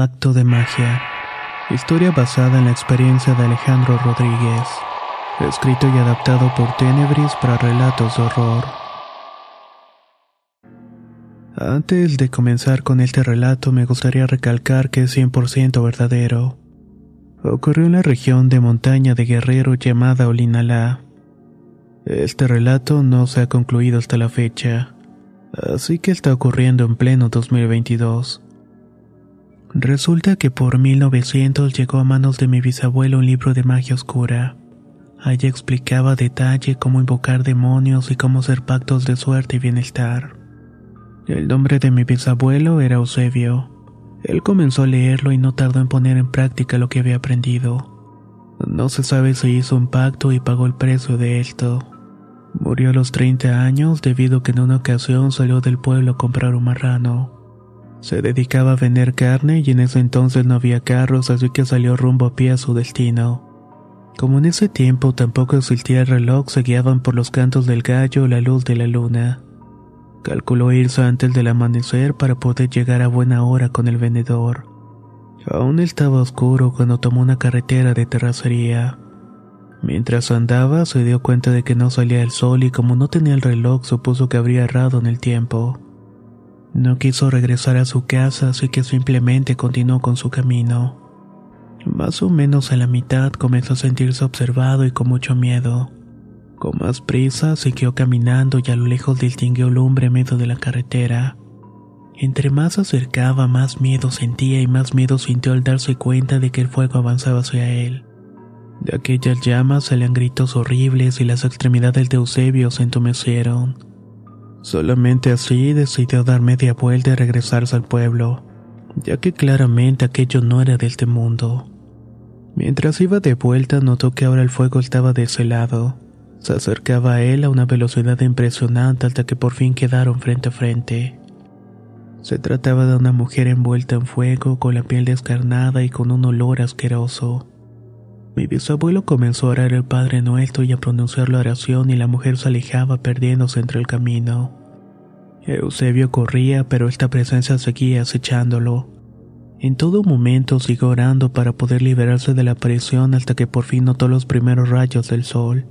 Pacto de Magia. Historia basada en la experiencia de Alejandro Rodríguez. Escrito y adaptado por Tenebris para relatos de horror. Antes de comenzar con este relato me gustaría recalcar que es 100% verdadero. Ocurrió en la región de montaña de Guerrero llamada Olinalá. Este relato no se ha concluido hasta la fecha, así que está ocurriendo en pleno 2022. Resulta que por 1900 llegó a manos de mi bisabuelo un libro de magia oscura. Allí explicaba a detalle cómo invocar demonios y cómo hacer pactos de suerte y bienestar. El nombre de mi bisabuelo era Eusebio. Él comenzó a leerlo y no tardó en poner en práctica lo que había aprendido. No se sabe si hizo un pacto y pagó el precio de esto. Murió a los 30 años debido a que en una ocasión salió del pueblo a comprar un marrano. Se dedicaba a vender carne y en ese entonces no había carros, así que salió rumbo a pie a su destino. Como en ese tiempo tampoco existía el reloj, se guiaban por los cantos del gallo o la luz de la luna. Calculó irse antes del amanecer para poder llegar a buena hora con el vendedor. Aún estaba oscuro cuando tomó una carretera de terracería. Mientras andaba, se dio cuenta de que no salía el sol y como no tenía el reloj, supuso que habría errado en el tiempo. No quiso regresar a su casa, así que simplemente continuó con su camino. Más o menos a la mitad comenzó a sentirse observado y con mucho miedo. Con más prisa siguió caminando y a lo lejos distinguió lumbre en medio de la carretera. Entre más se acercaba, más miedo sentía y más miedo sintió al darse cuenta de que el fuego avanzaba hacia él. De aquellas llamas salían gritos horribles y las extremidades de Eusebio se entumecieron. Solamente así decidió dar media vuelta y regresarse al pueblo, ya que claramente aquello no era de este mundo. Mientras iba de vuelta notó que ahora el fuego estaba de ese lado. Se acercaba a él a una velocidad impresionante hasta que por fin quedaron frente a frente. Se trataba de una mujer envuelta en fuego, con la piel descarnada y con un olor asqueroso. Mi bisabuelo comenzó a orar el Padre Nuestro y a pronunciar la oración y la mujer se alejaba perdiéndose entre el camino. Eusebio corría, pero esta presencia seguía acechándolo. En todo momento siguió orando para poder liberarse de la presión hasta que por fin notó los primeros rayos del sol.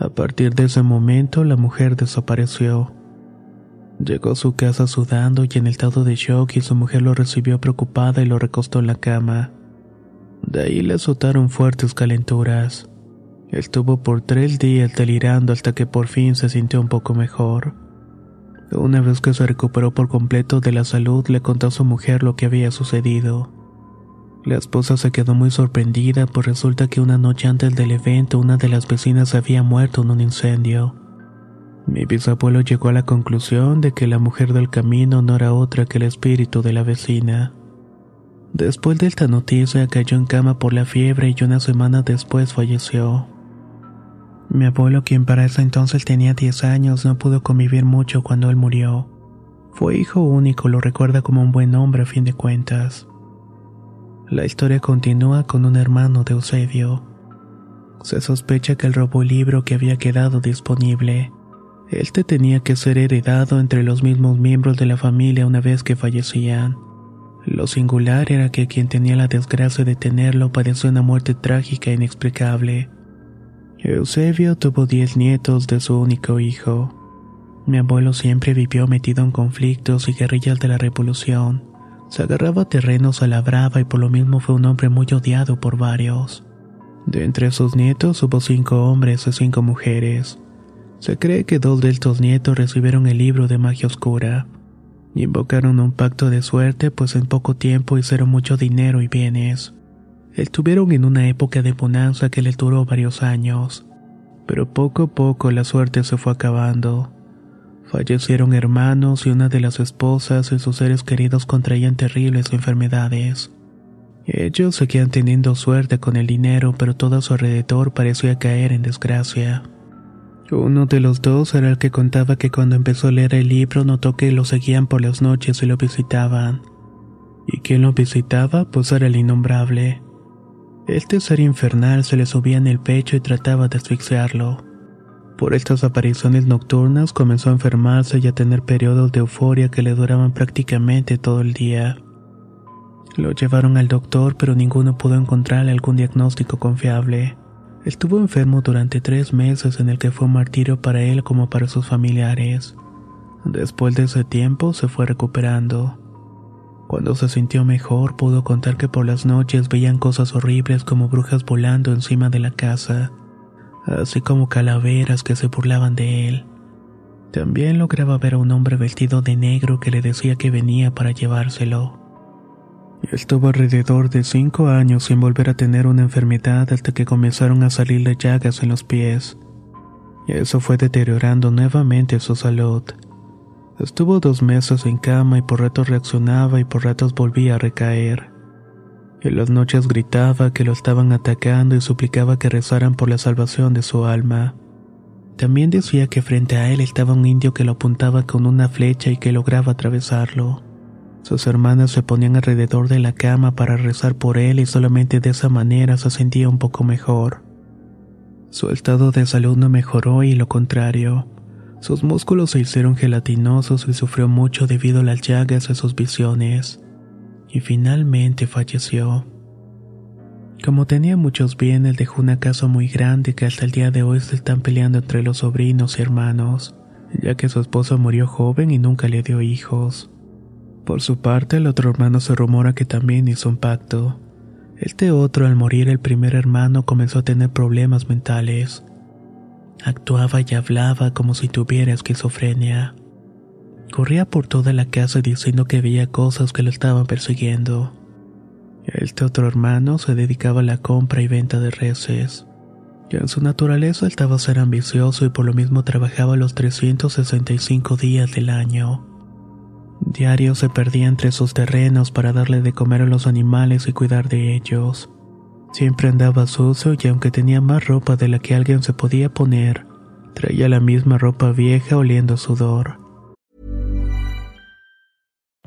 A partir de ese momento la mujer desapareció. Llegó a su casa sudando y en el estado de shock y su mujer lo recibió preocupada y lo recostó en la cama. De ahí le azotaron fuertes calenturas. Estuvo por tres días delirando hasta que por fin se sintió un poco mejor. Una vez que se recuperó por completo de la salud, le contó a su mujer lo que había sucedido. La esposa se quedó muy sorprendida, pues resulta que una noche antes del evento una de las vecinas había muerto en un incendio. Mi bisabuelo llegó a la conclusión de que la mujer del camino no era otra que el espíritu de la vecina. Después de esta noticia cayó en cama por la fiebre y una semana después falleció. Mi abuelo, quien para ese entonces tenía 10 años, no pudo convivir mucho cuando él murió. Fue hijo único, lo recuerda como un buen hombre a fin de cuentas. La historia continúa con un hermano de Eusebio. Se sospecha que él robó el libro que había quedado disponible. Este tenía que ser heredado entre los mismos miembros de la familia una vez que fallecían. Lo singular era que quien tenía la desgracia de tenerlo padeció una muerte trágica e inexplicable. Eusebio tuvo diez nietos de su único hijo. Mi abuelo siempre vivió metido en conflictos y guerrillas de la revolución. Se agarraba terrenos a la brava y por lo mismo fue un hombre muy odiado por varios. De entre sus nietos hubo cinco hombres y cinco mujeres. Se cree que dos de estos nietos recibieron el libro de magia oscura. Invocaron un pacto de suerte pues en poco tiempo hicieron mucho dinero y bienes. Estuvieron en una época de bonanza que les duró varios años, pero poco a poco la suerte se fue acabando. Fallecieron hermanos y una de las esposas y sus seres queridos contraían terribles enfermedades. Ellos seguían teniendo suerte con el dinero, pero todo a su alrededor parecía caer en desgracia. Uno de los dos era el que contaba que cuando empezó a leer el libro notó que lo seguían por las noches y lo visitaban. ¿Y quien lo visitaba? Pues era el innombrable. Este ser infernal se le subía en el pecho y trataba de asfixiarlo. Por estas apariciones nocturnas comenzó a enfermarse y a tener periodos de euforia que le duraban prácticamente todo el día. Lo llevaron al doctor pero ninguno pudo encontrarle algún diagnóstico confiable. Estuvo enfermo durante tres meses en el que fue un martirio para él como para sus familiares. Después de ese tiempo se fue recuperando. Cuando se sintió mejor pudo contar que por las noches veían cosas horribles como brujas volando encima de la casa así como calaveras que se burlaban de él. También lograba ver a un hombre vestido de negro que le decía que venía para llevárselo. Estuvo alrededor de cinco años sin volver a tener una enfermedad hasta que comenzaron a salirle llagas en los pies. Eso fue deteriorando nuevamente su salud. Estuvo dos meses en cama y por ratos reaccionaba y por ratos volvía a recaer. En las noches gritaba que lo estaban atacando y suplicaba que rezaran por la salvación de su alma. También decía que frente a él estaba un indio que lo apuntaba con una flecha y que lograba atravesarlo. Sus hermanas se ponían alrededor de la cama para rezar por él y solamente de esa manera se sentía un poco mejor. Su estado de salud no mejoró y lo contrario. Sus músculos se hicieron gelatinosos y sufrió mucho debido a las llagas de sus visiones y finalmente falleció. Como tenía muchos bienes, dejó una casa muy grande que hasta el día de hoy se están peleando entre los sobrinos y hermanos, ya que su esposo murió joven y nunca le dio hijos. Por su parte, el otro hermano se rumora que también hizo un pacto. Este otro, al morir el primer hermano, comenzó a tener problemas mentales. Actuaba y hablaba como si tuviera esquizofrenia. Corría por toda la casa diciendo que veía cosas que lo estaban persiguiendo. Este otro hermano se dedicaba a la compra y venta de reses. Y en su naturaleza estaba ser ambicioso y por lo mismo trabajaba los 365 días del año. Diario se perdía entre sus terrenos para darle de comer a los animales y cuidar de ellos. Siempre andaba sucio y aunque tenía más ropa de la que alguien se podía poner, traía la misma ropa vieja oliendo sudor.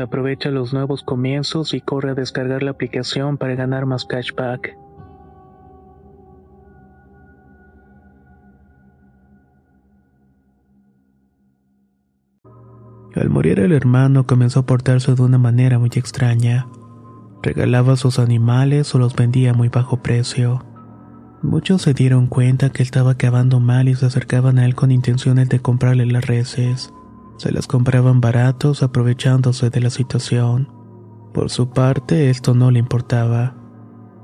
Aprovecha los nuevos comienzos y corre a descargar la aplicación para ganar más cashback. Al morir el hermano comenzó a portarse de una manera muy extraña. Regalaba sus animales o los vendía a muy bajo precio. Muchos se dieron cuenta que estaba acabando mal y se acercaban a él con intenciones de comprarle las reses. Se las compraban baratos aprovechándose de la situación. Por su parte, esto no le importaba.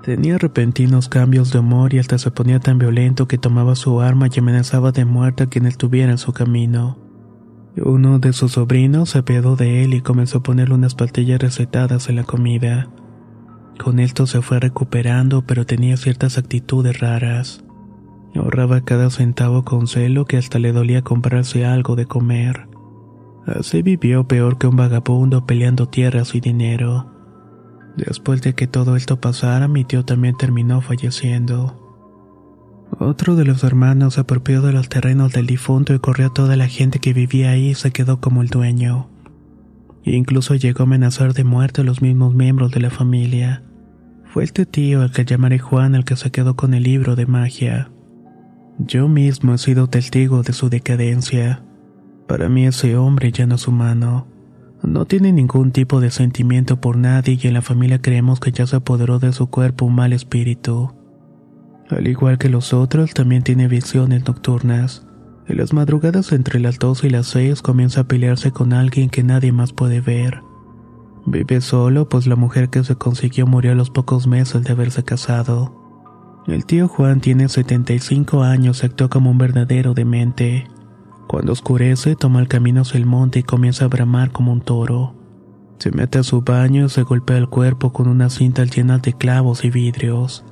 Tenía repentinos cambios de humor y hasta se ponía tan violento que tomaba su arma y amenazaba de muerte a quien estuviera en su camino. Uno de sus sobrinos se apiadó de él y comenzó a ponerle unas pastillas recetadas en la comida. Con esto se fue recuperando, pero tenía ciertas actitudes raras. Ahorraba cada centavo con celo que hasta le dolía comprarse algo de comer. Así vivió peor que un vagabundo peleando tierras y dinero. Después de que todo esto pasara, mi tío también terminó falleciendo. Otro de los hermanos se apropió de los terrenos del difunto y corrió a toda la gente que vivía ahí y se quedó como el dueño. incluso llegó a amenazar de muerte a los mismos miembros de la familia. Fue este tío al que llamaré Juan el que se quedó con el libro de magia. Yo mismo he sido testigo de su decadencia. Para mí ese hombre ya no es humano. No tiene ningún tipo de sentimiento por nadie y en la familia creemos que ya se apoderó de su cuerpo un mal espíritu. Al igual que los otros, también tiene visiones nocturnas. En las madrugadas entre las 12 y las 6 comienza a pelearse con alguien que nadie más puede ver. Vive solo, pues la mujer que se consiguió murió a los pocos meses de haberse casado. El tío Juan tiene 75 años y actúa como un verdadero demente. Cuando oscurece, toma el camino hacia el monte y comienza a bramar como un toro. Se mete a su baño y se golpea el cuerpo con una cinta llena de clavos y vidrios.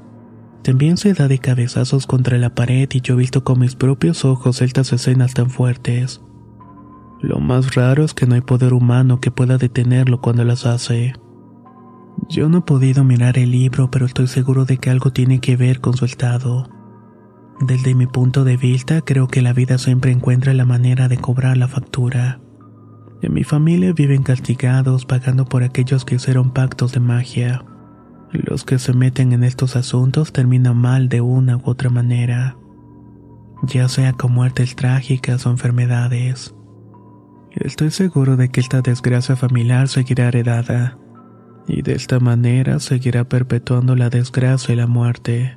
También se da de cabezazos contra la pared y yo he visto con mis propios ojos estas escenas tan fuertes. Lo más raro es que no hay poder humano que pueda detenerlo cuando las hace. Yo no he podido mirar el libro, pero estoy seguro de que algo tiene que ver con su estado. Desde mi punto de vista, creo que la vida siempre encuentra la manera de cobrar la factura. En mi familia viven castigados pagando por aquellos que hicieron pactos de magia. Los que se meten en estos asuntos terminan mal de una u otra manera, ya sea con muertes trágicas o enfermedades. Estoy seguro de que esta desgracia familiar seguirá heredada, y de esta manera seguirá perpetuando la desgracia y la muerte.